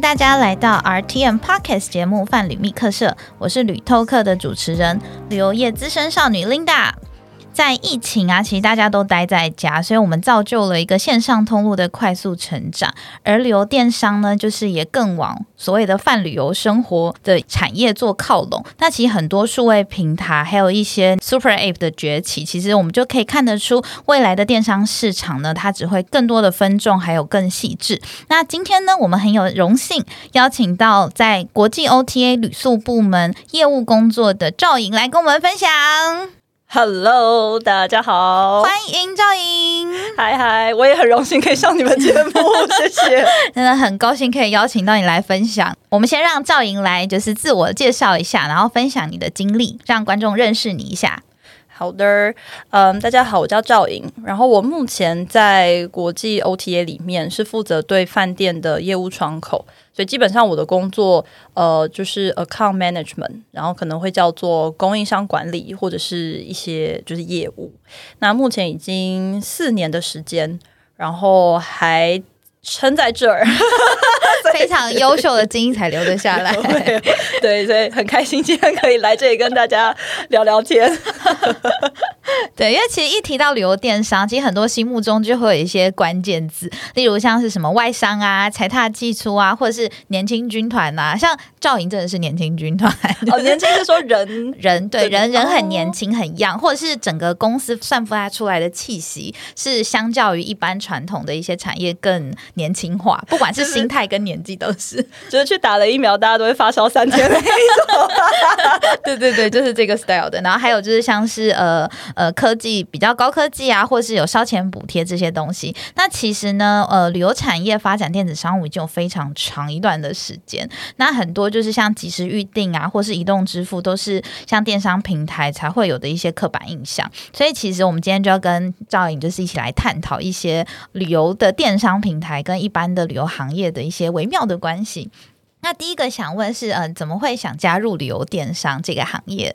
大家来到 RTM Podcast 节目《范旅密客社》，我是旅透客的主持人，旅游业资深少女 Linda。在疫情啊，其实大家都待在家，所以我们造就了一个线上通路的快速成长。而旅游电商呢，就是也更往所谓的泛旅游生活的产业做靠拢。那其实很多数位平台，还有一些 Super App 的崛起，其实我们就可以看得出，未来的电商市场呢，它只会更多的分众，还有更细致。那今天呢，我们很有荣幸邀请到在国际 OTA 旅宿部门业务工作的赵颖来跟我们分享。Hello，大家好，欢迎赵莹，嗨嗨，我也很荣幸可以上你们节目，谢谢，真的很高兴可以邀请到你来分享。我们先让赵莹来就是自我介绍一下，然后分享你的经历，让观众认识你一下。好的，嗯，大家好，我叫赵颖，然后我目前在国际 OTA 里面是负责对饭店的业务窗口。所以基本上我的工作，呃，就是 account management，然后可能会叫做供应商管理或者是一些就是业务。那目前已经四年的时间，然后还撑在这儿。非常优秀的精英才留得下来，对，所以很开心今天可以来这里跟大家聊聊天。对，因为其实一提到旅游电商，其实很多心目中就会有一些关键字，例如像是什么外商啊、财踏技出啊，或者是年轻军团呐。像赵莹真的是年轻军团，哦，年轻是说人人对人人很年轻很 young，或者是整个公司散发出来的气息是相较于一般传统的一些产业更年轻化，不管是心态跟年。纪都是，就是去打了疫苗，大家都会发烧三天的那种。对对对，就是这个 style 的。然后还有就是像是呃呃科技比较高科技啊，或是有烧钱补贴这些东西。那其实呢，呃旅游产业发展电子商务已经有非常长一段的时间。那很多就是像即时预订啊，或是移动支付，都是像电商平台才会有的一些刻板印象。所以其实我们今天就要跟赵颖就是一起来探讨一些旅游的电商平台跟一般的旅游行业的一些微。妙的关系。那第一个想问是，嗯，怎么会想加入旅游电商这个行业？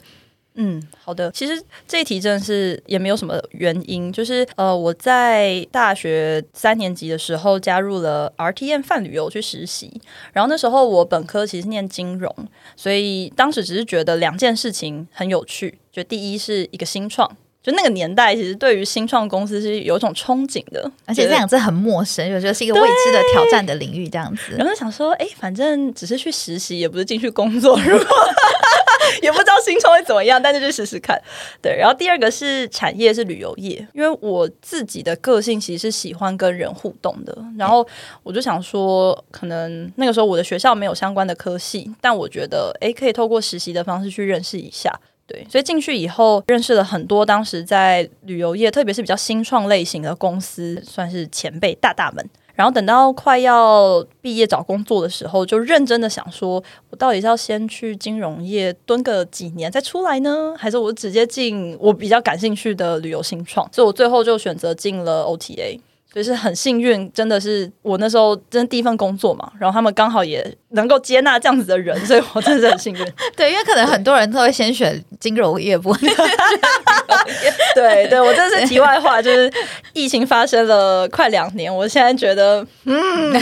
嗯，好的。其实这一题真的是也没有什么原因，就是呃，我在大学三年级的时候加入了 RTM 泛旅游去实习，然后那时候我本科其实念金融，所以当时只是觉得两件事情很有趣，就第一是一个新创。就那个年代，其实对于新创公司是有一种憧憬的，而且这两字很陌生，我觉得是一个未知的挑战的领域，这样子。然后想说，哎，反正只是去实习，也不是进去工作，如果 也不知道新创会怎么样，但是去试试看。对，然后第二个是产业是旅游业，因为我自己的个性其实是喜欢跟人互动的，然后我就想说，可能那个时候我的学校没有相关的科系，但我觉得，哎，可以透过实习的方式去认识一下。对，所以进去以后认识了很多当时在旅游业，特别是比较新创类型的公司，算是前辈大大们。然后等到快要毕业找工作的时候，就认真的想说，我到底是要先去金融业蹲个几年再出来呢，还是我直接进我比较感兴趣的旅游新创？所以我最后就选择进了 OTA。就是很幸运，真的是我那时候真的第一份工作嘛，然后他们刚好也能够接纳这样子的人，所以我真的是很幸运。对，因为可能很多人都会先选金融业部。对对，我这是题外话，就是疫情发生了快两年，我现在觉得，嗯，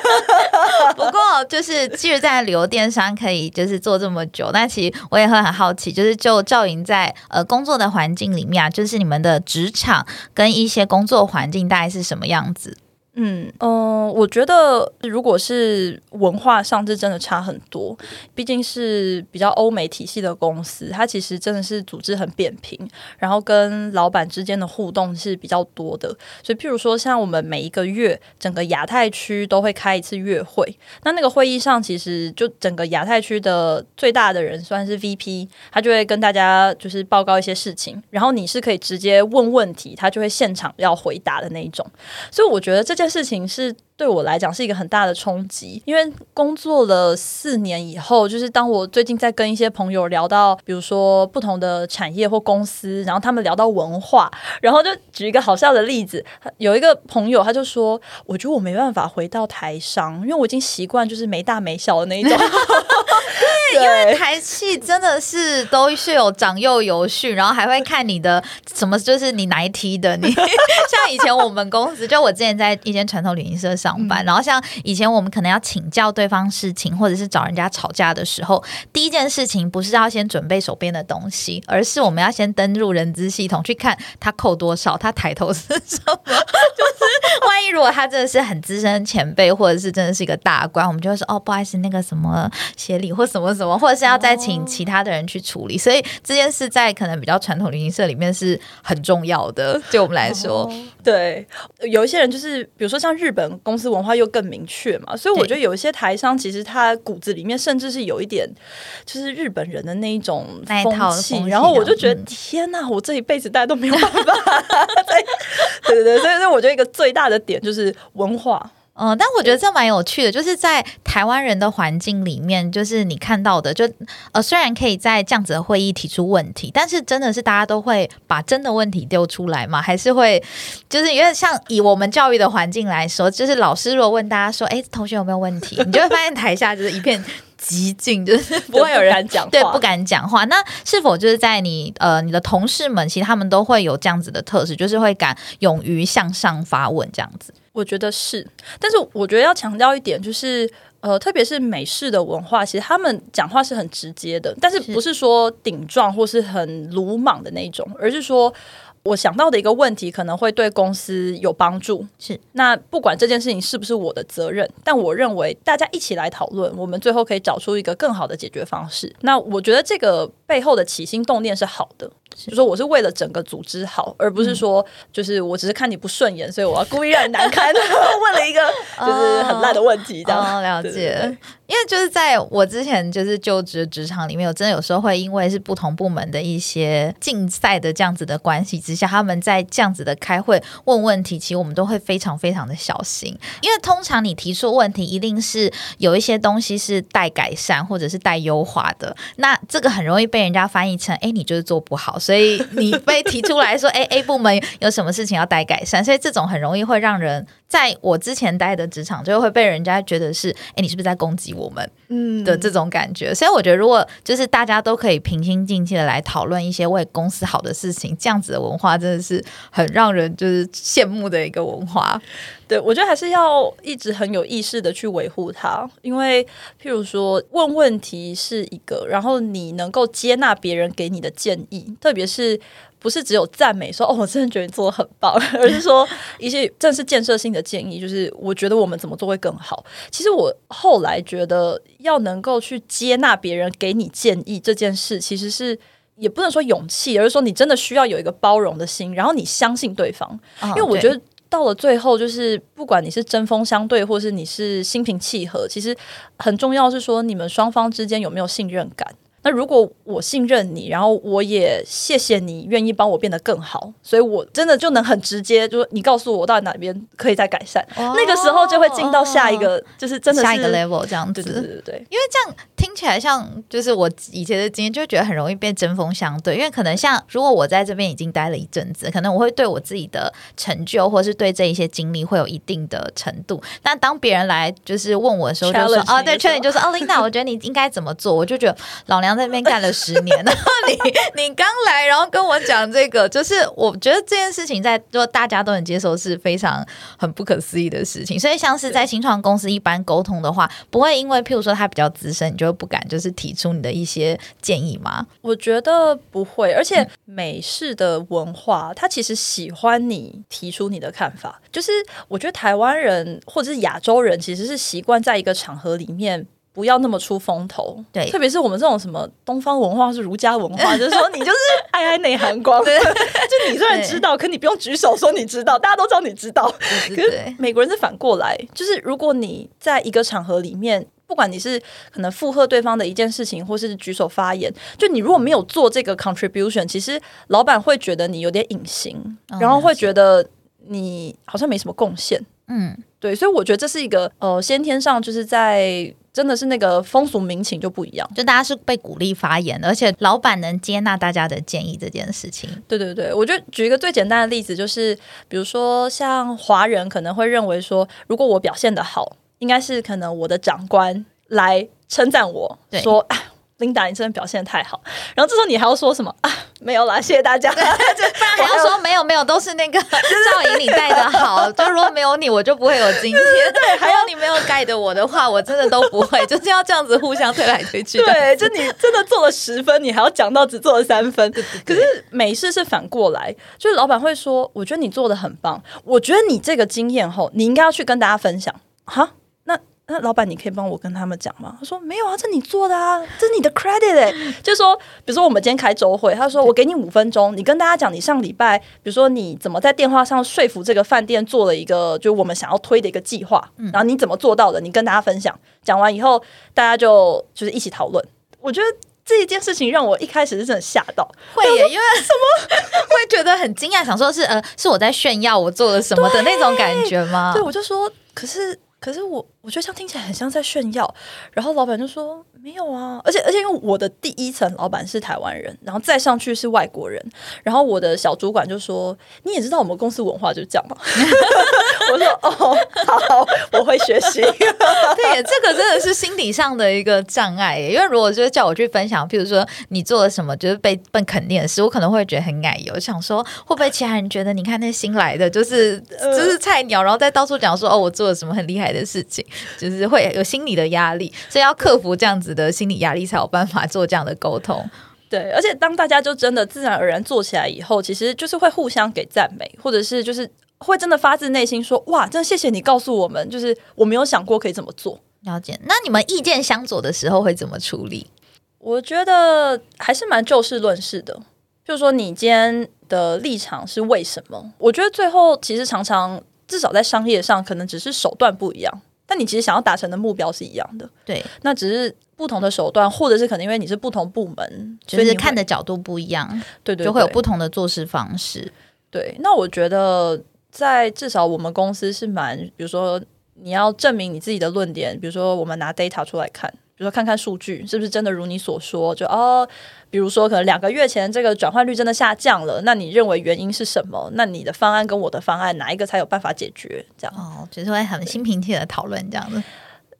不过就是其实，在旅游电商可以就是做这么久，但其实我也会很好奇，就是就赵莹在呃工作的环境里面啊，就是你们的职场跟一些工作环境大概是。是什么样子？嗯嗯，我觉得如果是文化上，是真的差很多。毕竟是比较欧美体系的公司，它其实真的是组织很扁平，然后跟老板之间的互动是比较多的。所以，譬如说，像我们每一个月，整个亚太区都会开一次月会。那那个会议上，其实就整个亚太区的最大的人算是 VP，他就会跟大家就是报告一些事情，然后你是可以直接问问题，他就会现场要回答的那一种。所以，我觉得这件。事情是对我来讲是一个很大的冲击，因为工作了四年以后，就是当我最近在跟一些朋友聊到，比如说不同的产业或公司，然后他们聊到文化，然后就举一个好笑的例子，有一个朋友他就说：“我觉得我没办法回到台商，因为我已经习惯就是没大没小的那一种。”对，因为台气真的是都是有长幼有序，然后还会看你的什么，就是你哪一梯的。你 像以前我们公司，就我之前在一间传统旅行社上。上班。然后像以前我们可能要请教对方事情，或者是找人家吵架的时候，第一件事情不是要先准备手边的东西，而是我们要先登入人资系统去看他扣多少，他抬头是什么。就是 万一如果他真的是很资深前辈，或者是真的是一个大官，我们就会说哦，不好意思，那个什么协理或什么什么，或者是要再请其他的人去处理。所以这件事在可能比较传统旅行社里面是很重要的，对我们来说。对，有一些人就是，比如说像日本公司文化又更明确嘛，所以我觉得有一些台商其实他骨子里面甚至是有一点，就是日本人的那一种风气。然后我就觉得天哪，我这一辈子大家都没有办法。对对对，所以所以我觉得一个最最大的点就是文化。嗯，但我觉得这蛮有趣的，就是在台湾人的环境里面，就是你看到的，就呃，虽然可以在这样子的会议提出问题，但是真的是大家都会把真的问题丢出来吗？还是会就是因为像以我们教育的环境来说，就是老师如果问大家说，哎，同学有没有问题？你就会发现台下就是一片寂静，就是不会有人讲话，对，不敢讲话。那是否就是在你呃你的同事们，其实他们都会有这样子的特质，就是会敢勇于向上发问这样子？我觉得是，但是我觉得要强调一点，就是呃，特别是美式的文化，其实他们讲话是很直接的，但是不是说顶撞或是很鲁莽的那种，而是说。我想到的一个问题可能会对公司有帮助，是那不管这件事情是不是我的责任，但我认为大家一起来讨论，我们最后可以找出一个更好的解决方式。那我觉得这个背后的起心动念是好的，就说我是为了整个组织好，而不是说就是我只是看你不顺眼，所以我要故意让你难堪，问了一个就是很烂的问题，这样。了解。因为就是在我之前就是就职职场里面，我真的有时候会因为是不同部门的一些竞赛的这样子的关系之下，他们在这样子的开会问问题，其实我们都会非常非常的小心，因为通常你提出问题，一定是有一些东西是待改善或者是待优化的，那这个很容易被人家翻译成，哎，你就是做不好，所以你被提出来说，哎，A 部门有什么事情要待改善，所以这种很容易会让人。在我之前待的职场，就会被人家觉得是，哎，你是不是在攻击我们？嗯的这种感觉。所以我觉得，如果就是大家都可以平心静气的来讨论一些为公司好的事情，这样子的文化真的是很让人就是羡慕的一个文化。对，我觉得还是要一直很有意识的去维护它，因为譬如说问问题是一个，然后你能够接纳别人给你的建议，特别是。不是只有赞美说哦，我真的觉得你做的很棒，而是说一些正是建设性的建议，就是我觉得我们怎么做会更好。其实我后来觉得，要能够去接纳别人给你建议这件事，其实是也不能说勇气，而是说你真的需要有一个包容的心，然后你相信对方。因为我觉得到了最后，就是不管你是针锋相对，或是你是心平气和，其实很重要是说你们双方之间有没有信任感。那如果我信任你，然后我也谢谢你愿意帮我变得更好，所以我真的就能很直接，就是你告诉我到底哪边可以再改善，那个时候就会进到下一个，就是真的下一个 level 这样子。对对对对，因为这样听起来像就是我以前的经验，就觉得很容易变针锋相对。因为可能像如果我在这边已经待了一阵子，可能我会对我自己的成就或是对这一些经历会有一定的程度。但当别人来就是问我的时候，就说 哦，对，确定就是哦，Linda，我觉得你应该怎么做？我就觉得老娘在那边干了十年，然后你你刚来，然后跟我讲这个，就是我觉得这件事情在就大家都能接受是非常很不可思议的事情。所以像是在新创公司一般沟通的话，不会因为譬如说他比较资深，你就都不敢就是提出你的一些建议吗？我觉得不会，而且美式的文化，他其实喜欢你提出你的看法。就是我觉得台湾人或者是亚洲人，其实是习惯在一个场合里面。不要那么出风头，对，特别是我们这种什么东方文化是儒家文化，就是说你就是爱爱内涵光，就你虽然知道，可你不用举手说你知道，大家都知道你知道。可是美国人是反过来，就是如果你在一个场合里面，不管你是可能附和对方的一件事情，或是举手发言，就你如果没有做这个 contribution，其实老板会觉得你有点隐形，然后会觉得你好像没什么贡献。嗯，对，所以我觉得这是一个呃先天上就是在。真的是那个风俗民情就不一样，就大家是被鼓励发言，而且老板能接纳大家的建议这件事情。对对对，我就举一个最简单的例子，就是比如说像华人可能会认为说，如果我表现的好，应该是可能我的长官来称赞我说，琳达你真的表现的太好。然后这时候你还要说什么啊？没有啦，谢谢大家。不然还要说没有没有，都是那个 赵颖你带的好。就如果没有你，我就不会有今天。对，还有你没有盖的我的话，我真的都不会。就是要这样子互相推来推去。对，就你真的做了十分，你还要讲到只做了三分。可是美式是反过来，就是老板会说：“我觉得你做的很棒，我觉得你这个经验后，你应该要去跟大家分享。”哈。那老板，你可以帮我跟他们讲吗？他说没有啊，这你做的啊，这是你的 credit 哎。就说，比如说我们今天开周会，他说我给你五分钟，你跟大家讲你上礼拜，比如说你怎么在电话上说服这个饭店做了一个，就我们想要推的一个计划，然后你怎么做到的，你跟大家分享。讲完以后，大家就就是一起讨论。我觉得这一件事情让我一开始是真的吓到，会耶，因为什么会觉得很惊讶，想说是呃，是我在炫耀我做了什么的那种感觉吗？对，我就说，可是。可是我我觉得这样听起来很像在炫耀，然后老板就说没有啊，而且而且因为我的第一层老板是台湾人，然后再上去是外国人，然后我的小主管就说你也知道我们公司文化就这样嘛，我说哦好，我会学习。对，这个真的是心理上的一个障碍，因为如果就是叫我去分享，譬如说你做了什么就是被被肯定的事，我可能会觉得很矮油，想说会不会其他人觉得你看那新来的就是就是菜鸟，然后再到处讲说哦我做了什么很厉害。的事情就是会有心理的压力，所以要克服这样子的心理压力，才有办法做这样的沟通。对，而且当大家就真的自然而然做起来以后，其实就是会互相给赞美，或者是就是会真的发自内心说：“哇，真的谢谢你告诉我们，就是我没有想过可以怎么做。”了解。那你们意见相左的时候会怎么处理？我觉得还是蛮就事论事的，就是说你今天的立场是为什么？我觉得最后其实常常。至少在商业上，可能只是手段不一样，但你其实想要达成的目标是一样的。对，那只是不同的手段，或者是可能因为你是不同部门，就是看的角度不一样，对对，就会有不同的做事方式。对，那我觉得在至少我们公司是蛮，比如说你要证明你自己的论点，比如说我们拿 data 出来看。比如说，看看数据是不是真的如你所说？就哦，比如说，可能两个月前这个转换率真的下降了，那你认为原因是什么？那你的方案跟我的方案哪一个才有办法解决？这样哦，就是会很心平气和讨论这样子。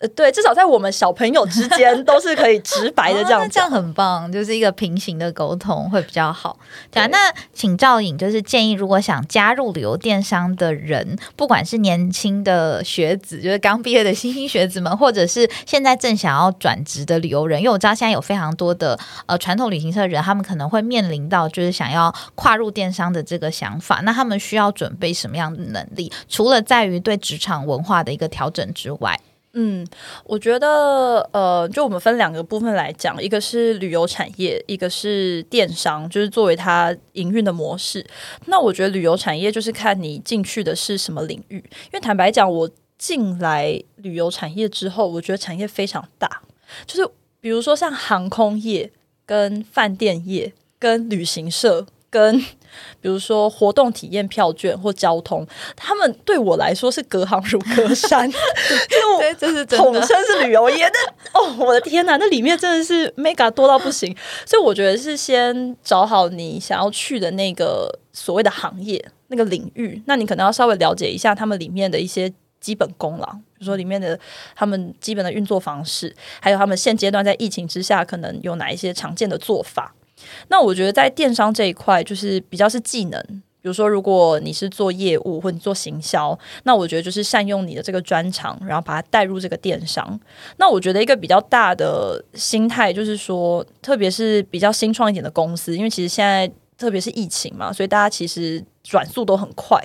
呃，对，至少在我们小朋友之间 都是可以直白的这样，这样很棒，就是一个平行的沟通会比较好。对啊，那请赵颖就是建议，如果想加入旅游电商的人，不管是年轻的学子，就是刚毕业的新兴学子们，或者是现在正想要转职的旅游人，因为我知道现在有非常多的呃传统旅行社人，他们可能会面临到就是想要跨入电商的这个想法，那他们需要准备什么样的能力？除了在于对职场文化的一个调整之外。嗯，我觉得呃，就我们分两个部分来讲，一个是旅游产业，一个是电商，就是作为它营运的模式。那我觉得旅游产业就是看你进去的是什么领域，因为坦白讲，我进来旅游产业之后，我觉得产业非常大，就是比如说像航空业、跟饭店业、跟旅行社。跟比如说活动体验票券或交通，他们对我来说是隔行如隔山，对，这是统称是旅游业。那哦，我的天哪，那里面真的是 mega 多到不行。所以我觉得是先找好你想要去的那个所谓的行业那个领域，那你可能要稍微了解一下他们里面的一些基本功能，比如说里面的他们基本的运作方式，还有他们现阶段在疫情之下可能有哪一些常见的做法。那我觉得在电商这一块，就是比较是技能。比如说，如果你是做业务或者做行销，那我觉得就是善用你的这个专长，然后把它带入这个电商。那我觉得一个比较大的心态就是说，特别是比较新创一点的公司，因为其实现在特别是疫情嘛，所以大家其实转速都很快。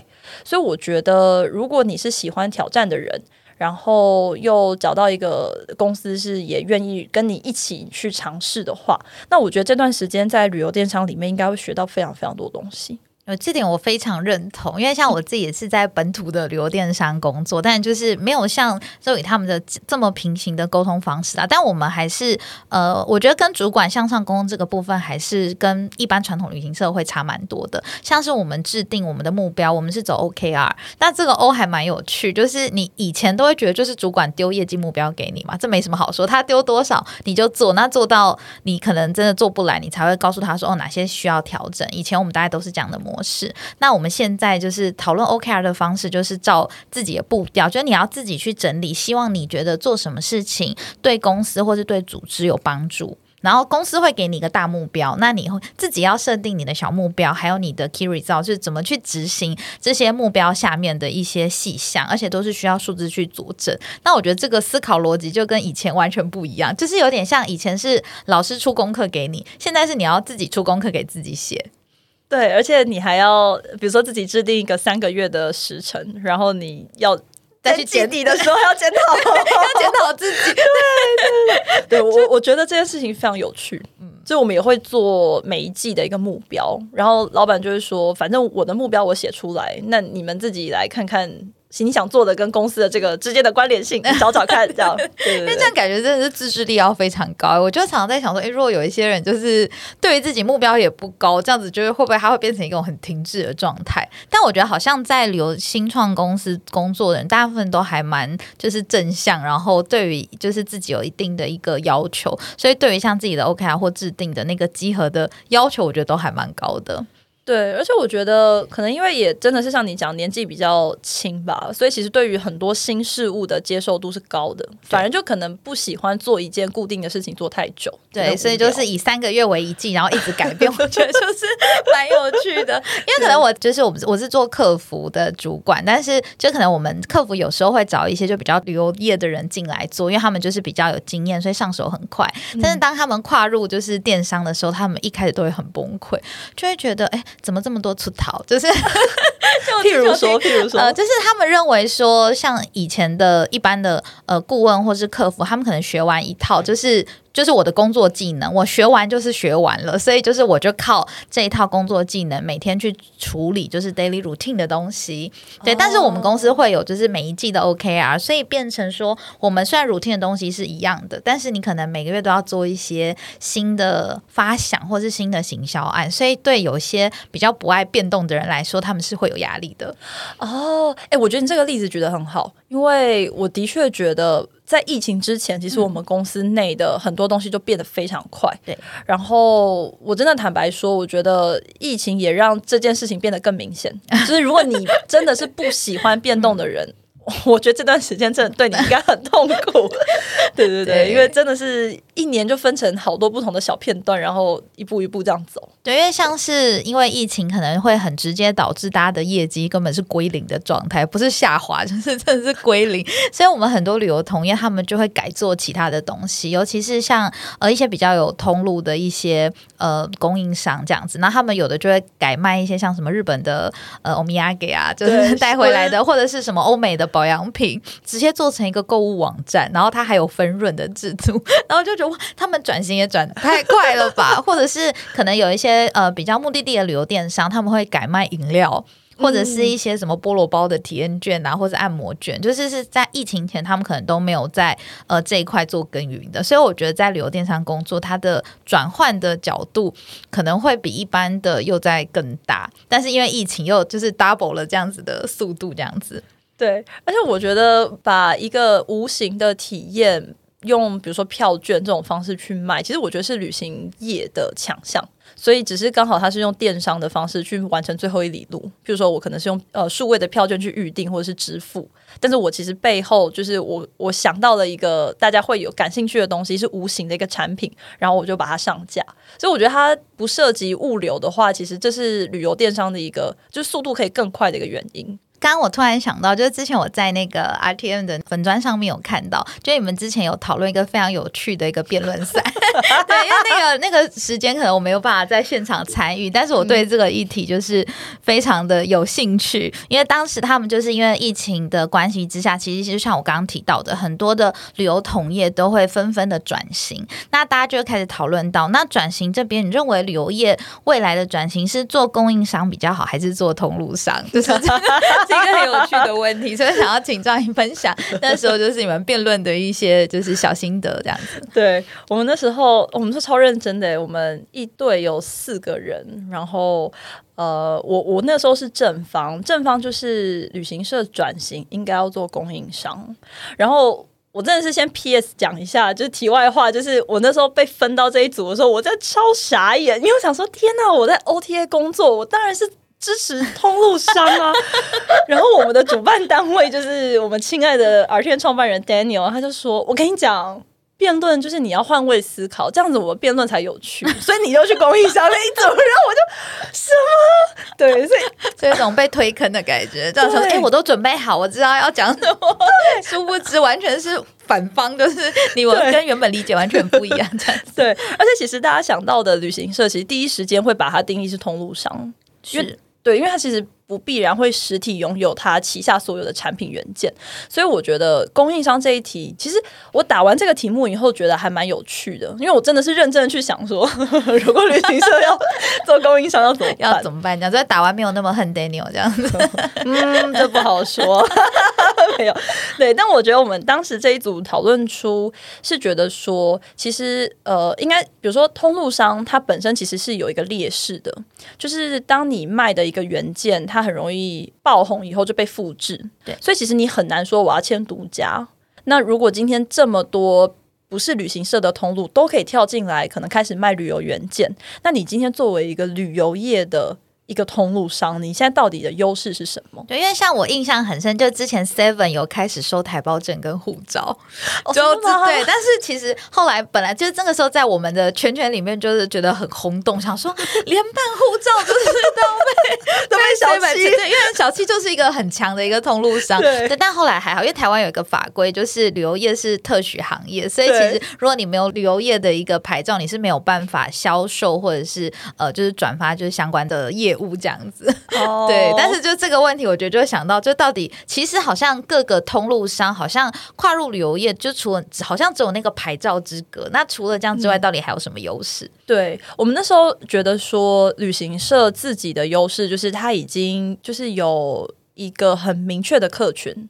所以我觉得，如果你是喜欢挑战的人。然后又找到一个公司是也愿意跟你一起去尝试的话，那我觉得这段时间在旅游电商里面应该会学到非常非常多东西。呃，这点我非常认同，因为像我自己也是在本土的旅游电商工作，但就是没有像周宇他们的这么平行的沟通方式啊。但我们还是呃，我觉得跟主管向上沟通这个部分，还是跟一般传统旅行社会差蛮多的。像是我们制定我们的目标，我们是走 OKR，那这个 O 还蛮有趣，就是你以前都会觉得就是主管丢业绩目标给你嘛，这没什么好说，他丢多少你就做，那做到你可能真的做不来，你才会告诉他说哦哪些需要调整。以前我们大家都是这样的模。模式，那我们现在就是讨论 OKR 的方式，就是照自己的步调，就是你要自己去整理，希望你觉得做什么事情对公司或是对组织有帮助。然后公司会给你一个大目标，那你会自己要设定你的小目标，还有你的 key result 是怎么去执行这些目标下面的一些细项，而且都是需要数字去佐证。那我觉得这个思考逻辑就跟以前完全不一样，就是有点像以前是老师出功课给你，现在是你要自己出功课给自己写。对，而且你还要，比如说自己制定一个三个月的时程，然后你要再去检底的时候要检讨，要检讨自己。对对对，我我觉得这件事情非常有趣。嗯，所以我们也会做每一季的一个目标，然后老板就会说，反正我的目标我写出来，那你们自己来看看。你想做的跟公司的这个之间的关联性，找找看，这样。因为这样感觉真的是自制力要非常高。我就常常在想说，哎，如果有一些人就是对于自己目标也不高，这样子就是会不会他会变成一种很停滞的状态？但我觉得好像在留新创公司工作的人，大部分都还蛮就是正向，然后对于就是自己有一定的一个要求，所以对于像自己的 OKR 或制定的那个集合的要求，我觉得都还蛮高的。对，而且我觉得可能因为也真的是像你讲，年纪比较轻吧，所以其实对于很多新事物的接受度是高的，反正就可能不喜欢做一件固定的事情做太久。对，所以就是以三个月为一季，然后一直改变，我觉得就是蛮有趣的。因为可能我就是我我是做客服的主管，但是就可能我们客服有时候会找一些就比较旅游业的人进来做，因为他们就是比较有经验，所以上手很快。但是当他们跨入就是电商的时候，他们一开始都会很崩溃，就会觉得哎。怎么这么多出逃？就是，譬如说，譬如说，呃，就是他们认为说，像以前的一般的呃顾问或是客服，他们可能学完一套就是。就是我的工作技能，我学完就是学完了，所以就是我就靠这一套工作技能，每天去处理就是 daily routine 的东西。对，但是我们公司会有就是每一季的 OKR，所以变成说，我们虽然 routine 的东西是一样的，但是你可能每个月都要做一些新的发想或是新的行销案，所以对有些比较不爱变动的人来说，他们是会有压力的。哦，哎，我觉得你这个例子举得很好，因为我的确觉得。在疫情之前，其实我们公司内的很多东西就变得非常快。对，然后我真的坦白说，我觉得疫情也让这件事情变得更明显。就是如果你真的是不喜欢变动的人。我觉得这段时间真的对你应该很痛苦，对对对，因为真的是一年就分成好多不同的小片段，然后一步一步这样走。对，因为像是因为疫情可能会很直接导致大家的业绩根本是归零的状态，不是下滑，就是真的是归零。所以我们很多旅游同业他们就会改做其他的东西，尤其是像呃一些比较有通路的一些呃供应商这样子，那他们有的就会改卖一些像什么日本的呃欧米亚给啊，就是带回来的，或者是什么欧美的。保养品直接做成一个购物网站，然后它还有分润的制度，然后就觉得哇，他们转型也转太快了吧？或者是可能有一些呃比较目的地的旅游电商，他们会改卖饮料。或者是一些什么菠萝包的体验券啊，或者按摩券，就是是在疫情前，他们可能都没有在呃这一块做耕耘的，所以我觉得在旅游电商工作，它的转换的角度可能会比一般的又在更大，但是因为疫情又就是 double 了这样子的速度，这样子。对，而且我觉得把一个无形的体验用比如说票券这种方式去卖，其实我觉得是旅行业的强项。所以只是刚好他是用电商的方式去完成最后一里路，比如说我可能是用呃数位的票券去预定或者是支付，但是我其实背后就是我我想到了一个大家会有感兴趣的东西，是无形的一个产品，然后我就把它上架。所以我觉得它不涉及物流的话，其实这是旅游电商的一个就是速度可以更快的一个原因。刚刚我突然想到，就是之前我在那个 RTM 的粉砖上面有看到，就你们之前有讨论一个非常有趣的一个辩论赛，对，因为那个那个时间可能我没有办法在现场参与，但是我对这个议题就是非常的有兴趣，因为当时他们就是因为疫情的关系之下，其实就像我刚刚提到的，很多的旅游同业都会纷纷的转型，那大家就会开始讨论到，那转型这边，你认为旅游业未来的转型是做供应商比较好，还是做通路商？一个很有趣的问题，所以想要请赵颖分享那时候就是你们辩论的一些就是小心得这样子。对我们那时候我们是超认真的，我们一队有四个人，然后呃，我我那时候是正方，正方就是旅行社转型应该要做供应商，然后我真的是先 P.S. 讲一下，就是题外话，就是我那时候被分到这一组的时候，我在超傻眼，因为我想说天哪，我在 O.T.A 工作，我当然是。支持通路商啊，然后我们的主办单位就是我们亲爱的 R T 创办人 Daniel，他就说：“我跟你讲。”辩论就是你要换位思考，这样子我们辩论才有趣。所以你就去公益商那一组，然后我就什么？对，所以这有种被推坑的感觉，这样说，哎，我都准备好，我知道要讲什么，殊不知完全是反方，就是你我跟原本理解完全不一样，这样对。而且其实大家想到的旅行社，其实第一时间会把它定义是通路商，是对，因为它其实。不必然会实体拥有它旗下所有的产品元件，所以我觉得供应商这一题，其实我打完这个题目以后，觉得还蛮有趣的，因为我真的是认真的去想说，如果旅行社要 做供应商要怎么要怎么办？这样，所以打完没有那么恨 Daniel 这样子，嗯，这不好说，没有对，但我觉得我们当时这一组讨论出是觉得说，其实呃，应该比如说通路商它本身其实是有一个劣势的，就是当你卖的一个元件。它很容易爆红，以后就被复制。对，所以其实你很难说我要签独家。那如果今天这么多不是旅行社的通路都可以跳进来，可能开始卖旅游原件，那你今天作为一个旅游业的。一个通路商，你现在到底的优势是什么？对，因为像我印象很深，就之前 Seven 有开始收台胞证跟护照，就对。但是其实后来本来就是那个时候，在我们的圈圈里面，就是觉得很轰动，想说 连办护照都是都被都被小七，对，因为小七就是一个很强的一个通路商。对，但后来还好，因为台湾有一个法规，就是旅游业是特许行业，所以其实如果你没有旅游业的一个牌照，你是没有办法销售或者是呃，就是转发就是相关的业。业务这样子，对，但是就这个问题，我觉得就会想到，就到底其实好像各个通路商好像跨入旅游业，就除了好像只有那个牌照之隔，那除了这样之外，到底还有什么优势？对我们那时候觉得说，旅行社自己的优势就是它已经就是有一个很明确的客群。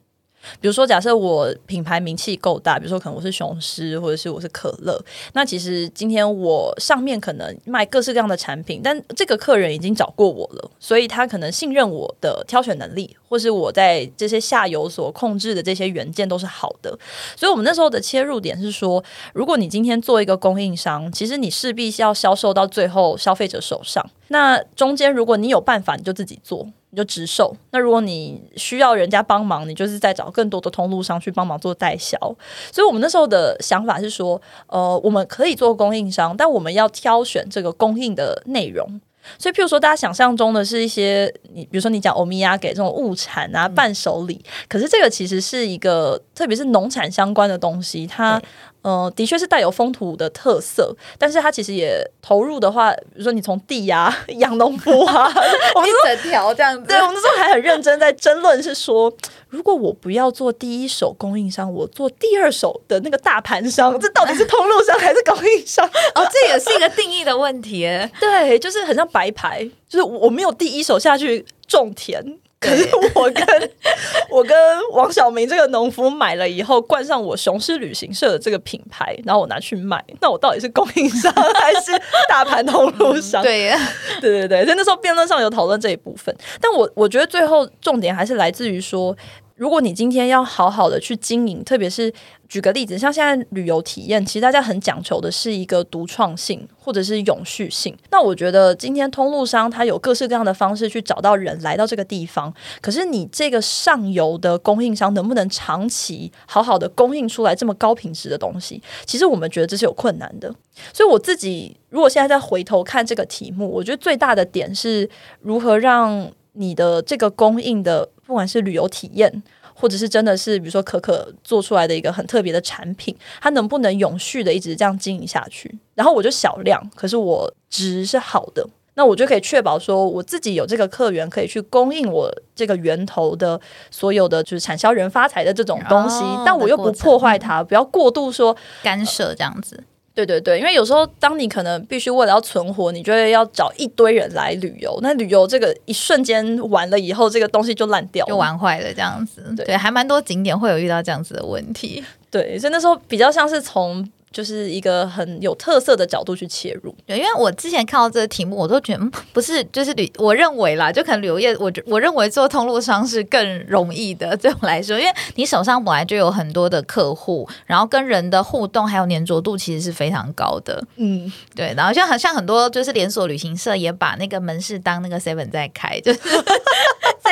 比如说，假设我品牌名气够大，比如说可能我是雄狮，或者是我是可乐，那其实今天我上面可能卖各式各样的产品，但这个客人已经找过我了，所以他可能信任我的挑选能力，或是我在这些下游所控制的这些元件都是好的。所以我们那时候的切入点是说，如果你今天做一个供应商，其实你势必要销售到最后消费者手上，那中间如果你有办法，你就自己做。你就直售。那如果你需要人家帮忙，你就是在找更多的通路商去帮忙做代销。所以我们那时候的想法是说，呃，我们可以做供应商，但我们要挑选这个供应的内容。所以，譬如说，大家想象中的是一些你，比如说你讲欧米亚给这种物产啊、伴手礼，可是这个其实是一个，特别是农产相关的东西，它。呃，的确是带有风土的特色，但是它其实也投入的话，比如说你从地呀养农夫啊，我们一整条这样子。对，我们那时候还很认真在争论，是说如果我不要做第一手供应商，我做第二手的那个大盘商，这到底是通路商还是供应商？哦，这也是一个定义的问题。对，就是很像白牌，就是我没有第一手下去种田。可是我跟我跟王小明这个农夫买了以后，冠上我雄狮旅行社的这个品牌，然后我拿去卖，那我到底是供应商 还是大盘通路商？对 呀，对对对，在那时候辩论上有讨论这一部分，但我我觉得最后重点还是来自于说。如果你今天要好好的去经营，特别是举个例子，像现在旅游体验，其实大家很讲求的是一个独创性或者是永续性。那我觉得今天通路商他有各式各样的方式去找到人来到这个地方，可是你这个上游的供应商能不能长期好好的供应出来这么高品质的东西？其实我们觉得这是有困难的。所以我自己如果现在再回头看这个题目，我觉得最大的点是如何让你的这个供应的。不管是旅游体验，或者是真的是比如说可可做出来的一个很特别的产品，它能不能永续的一直这样经营下去？然后我就小量，可是我值是好的，那我就可以确保说我自己有这个客源可以去供应我这个源头的所有的就是产销人发财的这种东西，但我又不破坏它，不要过度说干涉这样子。对对对，因为有时候当你可能必须为了要存活，你就会要找一堆人来旅游。那旅游这个一瞬间完了以后，这个东西就烂掉，就玩坏了这样子。对，还蛮多景点会有遇到这样子的问题。对，所以那时候比较像是从。就是一个很有特色的角度去切入，对，因为我之前看到这个题目，我都觉得嗯不是，就是旅，我认为啦，就可能旅游业，我我认为做通路商是更容易的，对我来说，因为你手上本来就有很多的客户，然后跟人的互动还有粘着度其实是非常高的，嗯，对，然后像很像很多就是连锁旅行社也把那个门市当那个 seven 在开，就是。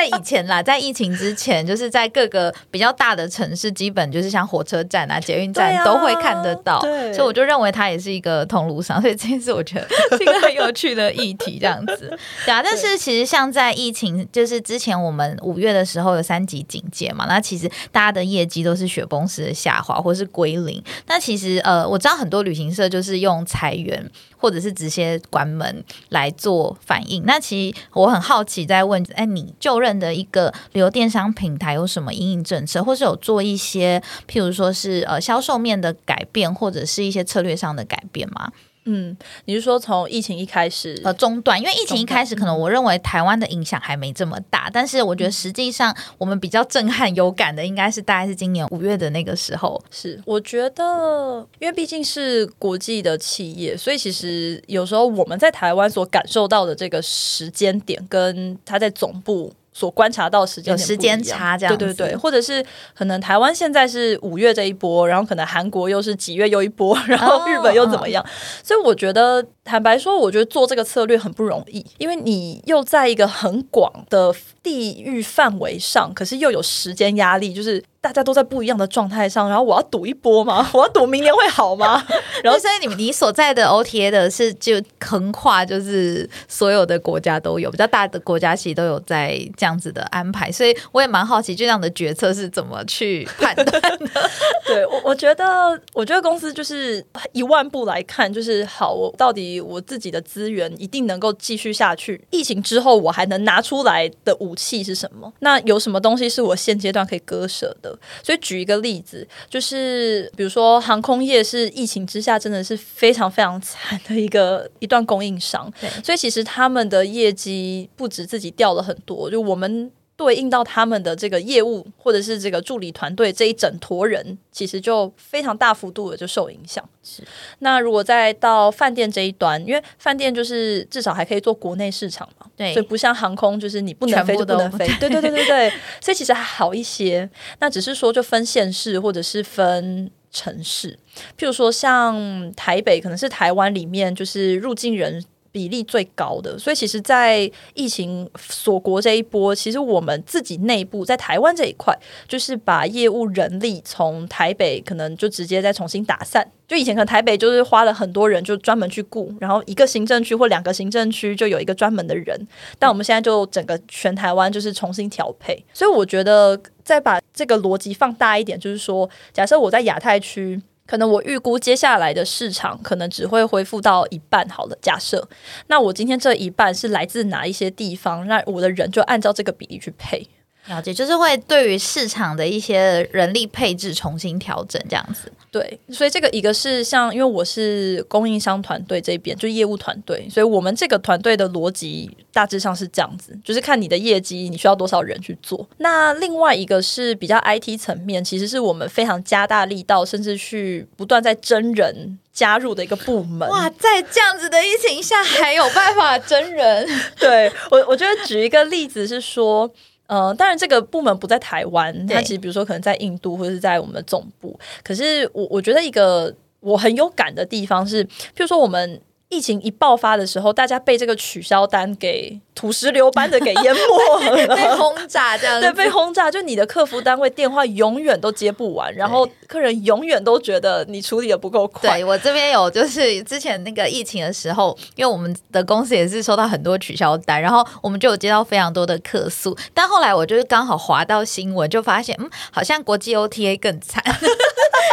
在以前啦，在疫情之前，就是在各个比较大的城市，基本就是像火车站啊、捷运站都会看得到。所以我就认为它也是一个通路商，所以这件事我觉得是一个很有趣的议题，这样子。对啊，但是其实像在疫情，就是之前我们五月的时候有三级警戒嘛，那其实大家的业绩都是雪崩式的下滑，或是归零。那其实呃，我知道很多旅行社就是用裁员或者是直接关门来做反应。那其实我很好奇，在问，哎，你就任的一个旅游电商平台有什么营运政策，或是有做一些，譬如说是呃销售面的改变，或者是一些策略上的改变吗？嗯，你是说从疫情一开始呃中断？因为疫情一开始，可能我认为台湾的影响还没这么大，但是我觉得实际上我们比较震撼有感的，应该是大概是今年五月的那个时候。是，我觉得，因为毕竟是国际的企业，所以其实有时候我们在台湾所感受到的这个时间点，跟他在总部。所观察到时间有时间差，这样对对对，或者是可能台湾现在是五月这一波，然后可能韩国又是几月又一波，然后日本又怎么样？所以我觉得，坦白说，我觉得做这个策略很不容易，因为你又在一个很广的地域范围上，可是又有时间压力，就是。大家都在不一样的状态上，然后我要赌一波吗？我要赌明年会好吗？然后所以你你所在的 OTA 的是就横跨，就是所有的国家都有比较大的国家其实都有在这样子的安排，所以我也蛮好奇这样的决策是怎么去判断的。对我，我觉得，我觉得公司就是一万步来看，就是好，我到底我自己的资源一定能够继续下去。疫情之后，我还能拿出来的武器是什么？那有什么东西是我现阶段可以割舍的？所以举一个例子，就是比如说航空业是疫情之下真的是非常非常惨的一个一段供应商，所以其实他们的业绩不止自己掉了很多，就我们。对应到他们的这个业务，或者是这个助理团队这一整坨人，其实就非常大幅度的就受影响。是，那如果再到饭店这一端，因为饭店就是至少还可以做国内市场嘛，对，所以不像航空，就是你不能飞就不能飞。对对对对对，所以其实还好一些。那只是说就分县市或者是分城市，譬如说像台北，可能是台湾里面就是入境人。比例最高的，所以其实，在疫情锁国这一波，其实我们自己内部在台湾这一块，就是把业务人力从台北可能就直接再重新打散。就以前可能台北就是花了很多人就专门去雇，然后一个行政区或两个行政区就有一个专门的人，但我们现在就整个全台湾就是重新调配。所以我觉得再把这个逻辑放大一点，就是说，假设我在亚太区。可能我预估接下来的市场可能只会恢复到一半，好了，假设，那我今天这一半是来自哪一些地方？那我的人就按照这个比例去配。了解，就是会对于市场的一些人力配置重新调整，这样子。对，所以这个一个是像，因为我是供应商团队这边，就业务团队，所以我们这个团队的逻辑大致上是这样子，就是看你的业绩，你需要多少人去做。那另外一个是比较 IT 层面，其实是我们非常加大力道，甚至去不断在真人加入的一个部门。哇，在这样子的疫情下，还有办法真人？对我，我觉得举一个例子是说。呃，当然这个部门不在台湾，它其实比如说可能在印度或者是在我们的总部。可是我我觉得一个我很有感的地方是，譬如说我们。疫情一爆发的时候，大家被这个取消单给土石流般的给淹没，被轰炸这样。对，被轰炸，就你的客服单位电话永远都接不完，然后客人永远都觉得你处理的不够快。对我这边有，就是之前那个疫情的时候，因为我们的公司也是收到很多取消单，然后我们就有接到非常多的客诉。但后来我就是刚好滑到新闻，就发现嗯，好像国际 OTA 更惨。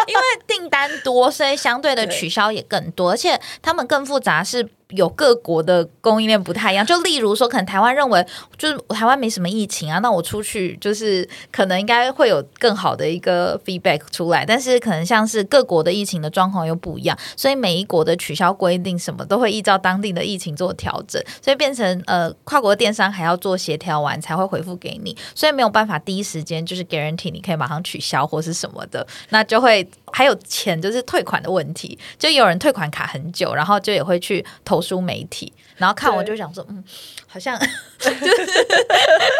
因为订单多，所以相对的取消也更多，而且他们更复杂是。有各国的供应链不太一样，就例如说，可能台湾认为就是台湾没什么疫情啊，那我出去就是可能应该会有更好的一个 feedback 出来，但是可能像是各国的疫情的状况又不一样，所以每一国的取消规定什么都会依照当地的疫情做调整，所以变成呃跨国电商还要做协调完才会回复给你，所以没有办法第一时间就是 guarantee 你可以马上取消或是什么的，那就会还有钱就是退款的问题，就有人退款卡很久，然后就也会去投诉媒体，然后看我就想说，嗯，好像 就是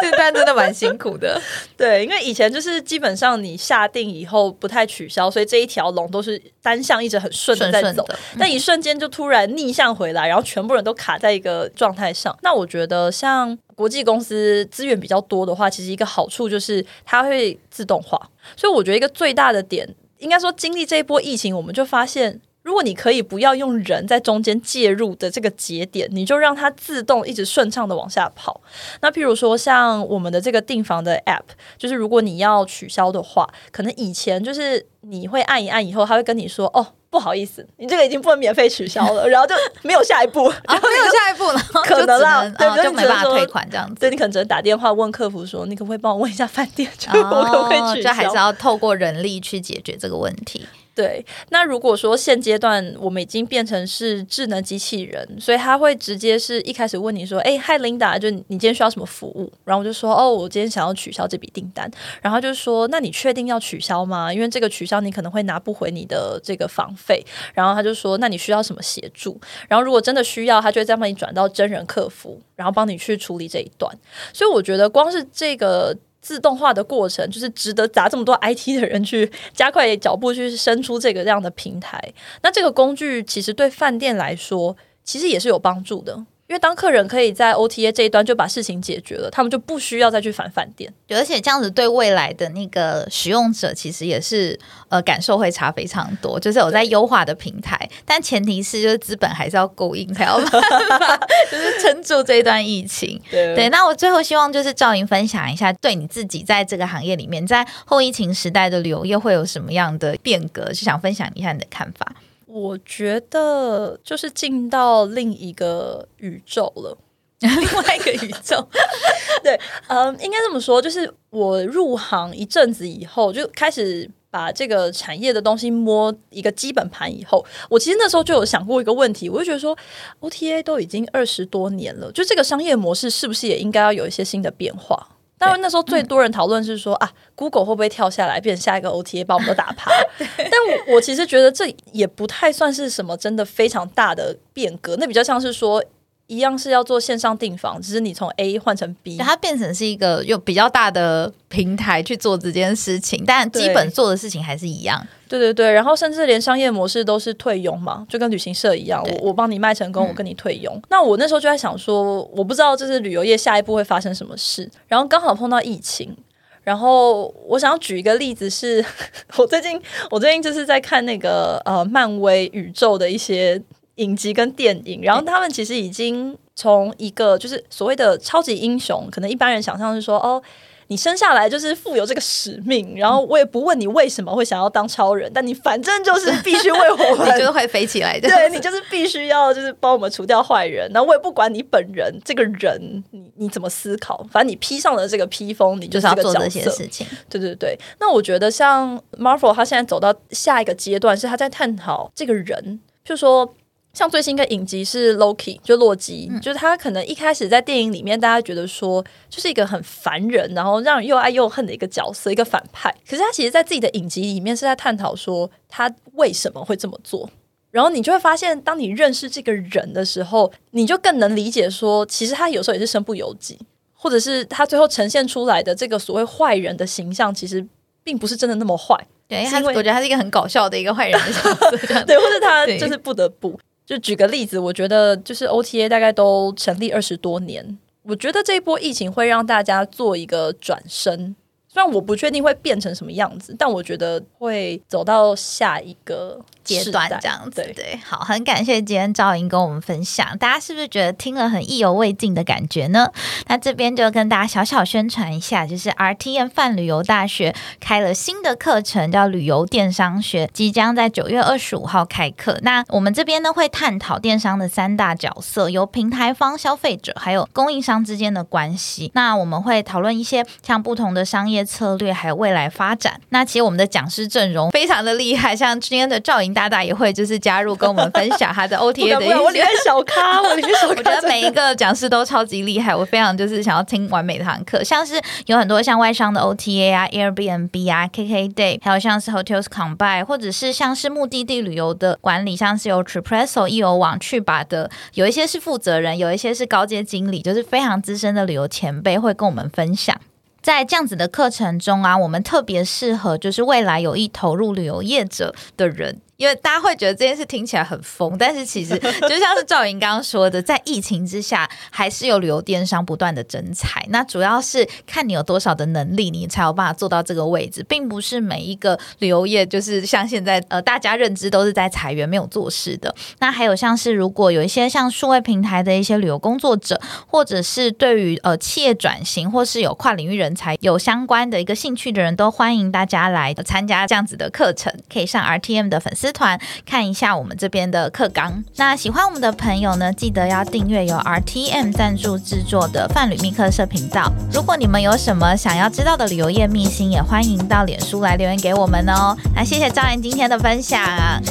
这段真的蛮辛苦的。对，因为以前就是基本上你下定以后不太取消，所以这一条龙都是单向一直很顺的在走，但一瞬间就突然逆向回来，然后全部人都卡在一个状态上。那我觉得像国际公司资源比较多的话，其实一个好处就是它会自动化，所以我觉得一个最大的点，应该说经历这一波疫情，我们就发现。如果你可以不要用人在中间介入的这个节点，你就让它自动一直顺畅的往下跑。那譬如说像我们的这个订房的 App，就是如果你要取消的话，可能以前就是你会按一按以后，他会跟你说：“哦，不好意思，你这个已经不能免费取消了。”然后就没有下一步，然后没有下一步了，可能啦，对，就没办法退款这样子。对，你可能只能打电话问客服说：“你可不可以帮我问一下饭店，我可不可以取消？”就还是要透过人力去解决这个问题。对，那如果说现阶段我们已经变成是智能机器人，所以他会直接是一开始问你说：“哎，嗨，Linda，就你今天需要什么服务？”然后我就说：“哦，我今天想要取消这笔订单。”然后就说：“那你确定要取消吗？因为这个取消你可能会拿不回你的这个房费。”然后他就说：“那你需要什么协助？”然后如果真的需要，他就会再帮你转到真人客服，然后帮你去处理这一段。所以我觉得光是这个。自动化的过程就是值得砸这么多 IT 的人去加快脚步去生出这个这样的平台。那这个工具其实对饭店来说，其实也是有帮助的。因为当客人可以在 OTA 这一端就把事情解决了，他们就不需要再去返饭店。而且这样子对未来的那个使用者，其实也是呃感受会差非常多。就是有在优化的平台，但前提是就是资本还是要够硬，才要就是撑住这一段疫情。对，那我最后希望就是赵莹分享一下，对你自己在这个行业里面，在后疫情时代的旅游业会有什么样的变革，就想分享一下你的看法。我觉得就是进到另一个宇宙了，另外一个宇宙。对，嗯，应该这么说，就是我入行一阵子以后，就开始把这个产业的东西摸一个基本盘以后，我其实那时候就有想过一个问题，我就觉得说，OTA 都已经二十多年了，就这个商业模式是不是也应该要有一些新的变化？当然那时候最多人讨论是说啊，Google 会不会跳下来变成下一个 OTA 把我们都打趴？但我我其实觉得这也不太算是什么真的非常大的变革，那比较像是说。一样是要做线上订房，只是你从 A 换成 B，它变成是一个有比较大的平台去做这件事情，但基本做的事情还是一样。对对对，然后甚至连商业模式都是退佣嘛，就跟旅行社一样，我我帮你卖成功，我跟你退佣。那我那时候就在想说，我不知道这是旅游业下一步会发生什么事，然后刚好碰到疫情，然后我想要举一个例子，是 我最近我最近就是在看那个呃漫威宇宙的一些。影集跟电影，然后他们其实已经从一个就是所谓的超级英雄，可能一般人想象是说，哦，你生下来就是负有这个使命，然后我也不问你为什么会想要当超人，但你反正就是必须为我们，你就是会飞起来的，对你就是必须要就是帮我们除掉坏人，然后我也不管你本人这个人你你怎么思考，反正你披上了这个披风，你就是要做这些事情。对对对，那我觉得像 Marvel，他现在走到下一个阶段，是他在探讨这个人，就说。像最新一个影集是 Loki，就洛基，就是他可能一开始在电影里面，大家觉得说就是一个很烦人，然后让人又爱又恨的一个角色，一个反派。可是他其实，在自己的影集里面是在探讨说他为什么会这么做。然后你就会发现，当你认识这个人的时候，你就更能理解说，其实他有时候也是身不由己，或者是他最后呈现出来的这个所谓坏人的形象，其实并不是真的那么坏。对，他我觉得他是一个很搞笑的一个坏人的角色，对，或者他就是不得不。就举个例子，我觉得就是 OTA 大概都成立二十多年，我觉得这一波疫情会让大家做一个转身。虽然我不确定会变成什么样子，但我觉得会走到下一个阶段这样子。对，好，很感谢今天赵莹跟我们分享，大家是不是觉得听了很意犹未尽的感觉呢？那这边就跟大家小小宣传一下，就是 RTM 泛旅游大学开了新的课程，叫旅游电商学，即将在九月二十五号开课。那我们这边呢会探讨电商的三大角色，由平台方、消费者还有供应商之间的关系。那我们会讨论一些像不同的商业。策略还有未来发展，那其实我们的讲师阵容非常的厉害，像今天的赵莹大。大大也会就是加入跟我们分享他的 OTA 的一些。我里面小咖，我里面小咖。我觉得每一个讲师都超级厉害，我非常就是想要听完每堂课。像是有很多像外商的 OTA 啊、Airbnb 啊、KKday，还有像是 Hotels Combine，或者是像是目的地旅游的管理，像是有 Tripresso 易游网去吧的，有一些是负责人，有一些是高阶经理，就是非常资深的旅游前辈会跟我们分享。在这样子的课程中啊，我们特别适合就是未来有意投入旅游业者的人。因为大家会觉得这件事听起来很疯，但是其实 就像是赵莹刚刚说的，在疫情之下，还是有旅游电商不断的增财。那主要是看你有多少的能力，你才有办法做到这个位置，并不是每一个旅游业就是像现在呃大家认知都是在裁员没有做事的。那还有像是如果有一些像数位平台的一些旅游工作者，或者是对于呃企业转型或是有跨领域人才有相关的一个兴趣的人，都欢迎大家来参加这样子的课程，可以上 RTM 的粉丝。团看一下我们这边的课纲。那喜欢我们的朋友呢，记得要订阅由 RTM 赞助制作的泛旅密客社频道。如果你们有什么想要知道的旅游业秘辛，也欢迎到脸书来留言给我们哦。那谢谢赵岩今天的分享，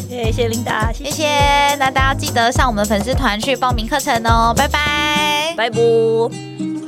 谢谢琳达，谢谢。那大家记得上我们的粉丝团去报名课程哦。拜拜，拜拜。